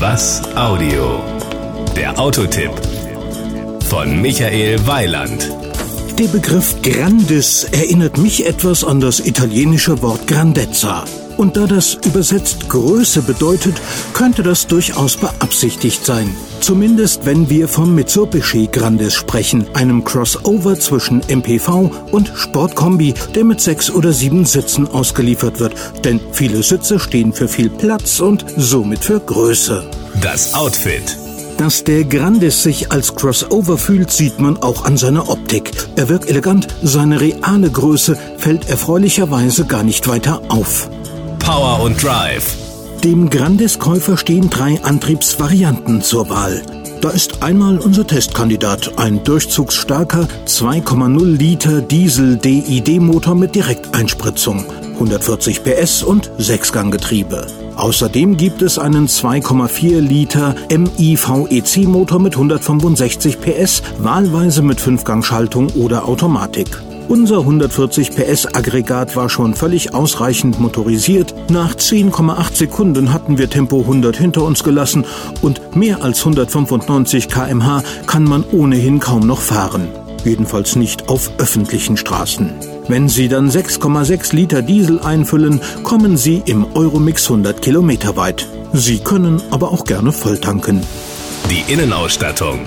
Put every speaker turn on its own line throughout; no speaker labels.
Was Audio? Der Autotipp von Michael Weiland.
Der Begriff Grandis erinnert mich etwas an das italienische Wort Grandezza. Und da das übersetzt Größe bedeutet, könnte das durchaus beabsichtigt sein. Zumindest wenn wir vom Mitsubishi Grandis sprechen, einem Crossover zwischen MPV und Sportkombi, der mit sechs oder sieben Sitzen ausgeliefert wird. Denn viele Sitze stehen für viel Platz und somit für Größe.
Das Outfit.
Dass der Grandis sich als Crossover fühlt, sieht man auch an seiner Optik. Er wirkt elegant, seine reale Größe fällt erfreulicherweise gar nicht weiter auf.
Power und Drive.
Dem Grandis-Käufer stehen drei Antriebsvarianten zur Wahl. Da ist einmal unser Testkandidat, ein durchzugsstarker 2,0 Liter Diesel-DID-Motor mit Direkteinspritzung, 140 PS und Sechsganggetriebe. Außerdem gibt es einen 2,4 Liter MIVEC-Motor mit 165 PS, wahlweise mit Fünfgangschaltung oder Automatik. Unser 140 PS Aggregat war schon völlig ausreichend motorisiert. Nach 10,8 Sekunden hatten wir Tempo 100 hinter uns gelassen und mehr als 195 kmh kann man ohnehin kaum noch fahren. Jedenfalls nicht auf öffentlichen Straßen. Wenn Sie dann 6,6 Liter Diesel einfüllen, kommen Sie im Euromix 100 Kilometer weit. Sie können aber auch gerne volltanken.
Die Innenausstattung.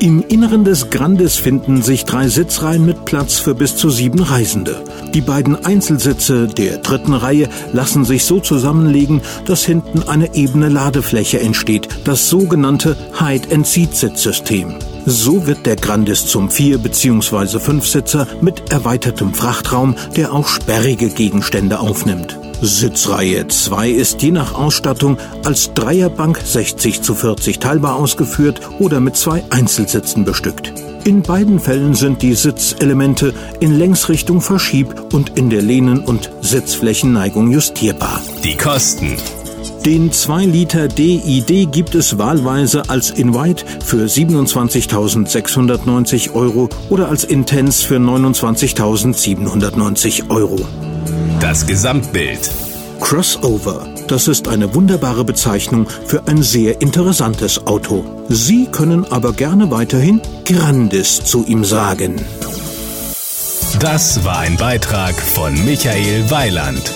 Im Inneren des Grandes finden sich drei Sitzreihen mit Platz für bis zu sieben Reisende. Die beiden Einzelsitze der dritten Reihe lassen sich so zusammenlegen, dass hinten eine ebene Ladefläche entsteht, das sogenannte Hide-and-Seat-Sitzsystem. So wird der Grandis zum Vier- bzw. Fünfsitzer mit erweitertem Frachtraum, der auch sperrige Gegenstände aufnimmt. Sitzreihe 2 ist je nach Ausstattung als Dreierbank 60 zu 40 teilbar ausgeführt oder mit zwei Einzelsitzen bestückt. In beiden Fällen sind die Sitzelemente in Längsrichtung verschieb- und in der Lehnen- und Sitzflächenneigung justierbar.
Die Kosten.
Den 2 Liter DID gibt es wahlweise als Invite für 27.690 Euro oder als Intense für 29.790 Euro.
Das Gesamtbild.
Crossover. Das ist eine wunderbare Bezeichnung für ein sehr interessantes Auto. Sie können aber gerne weiterhin Grandis zu ihm sagen.
Das war ein Beitrag von Michael Weiland.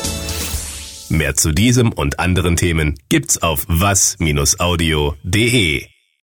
Mehr zu diesem und anderen Themen gibt's auf was-audio.de.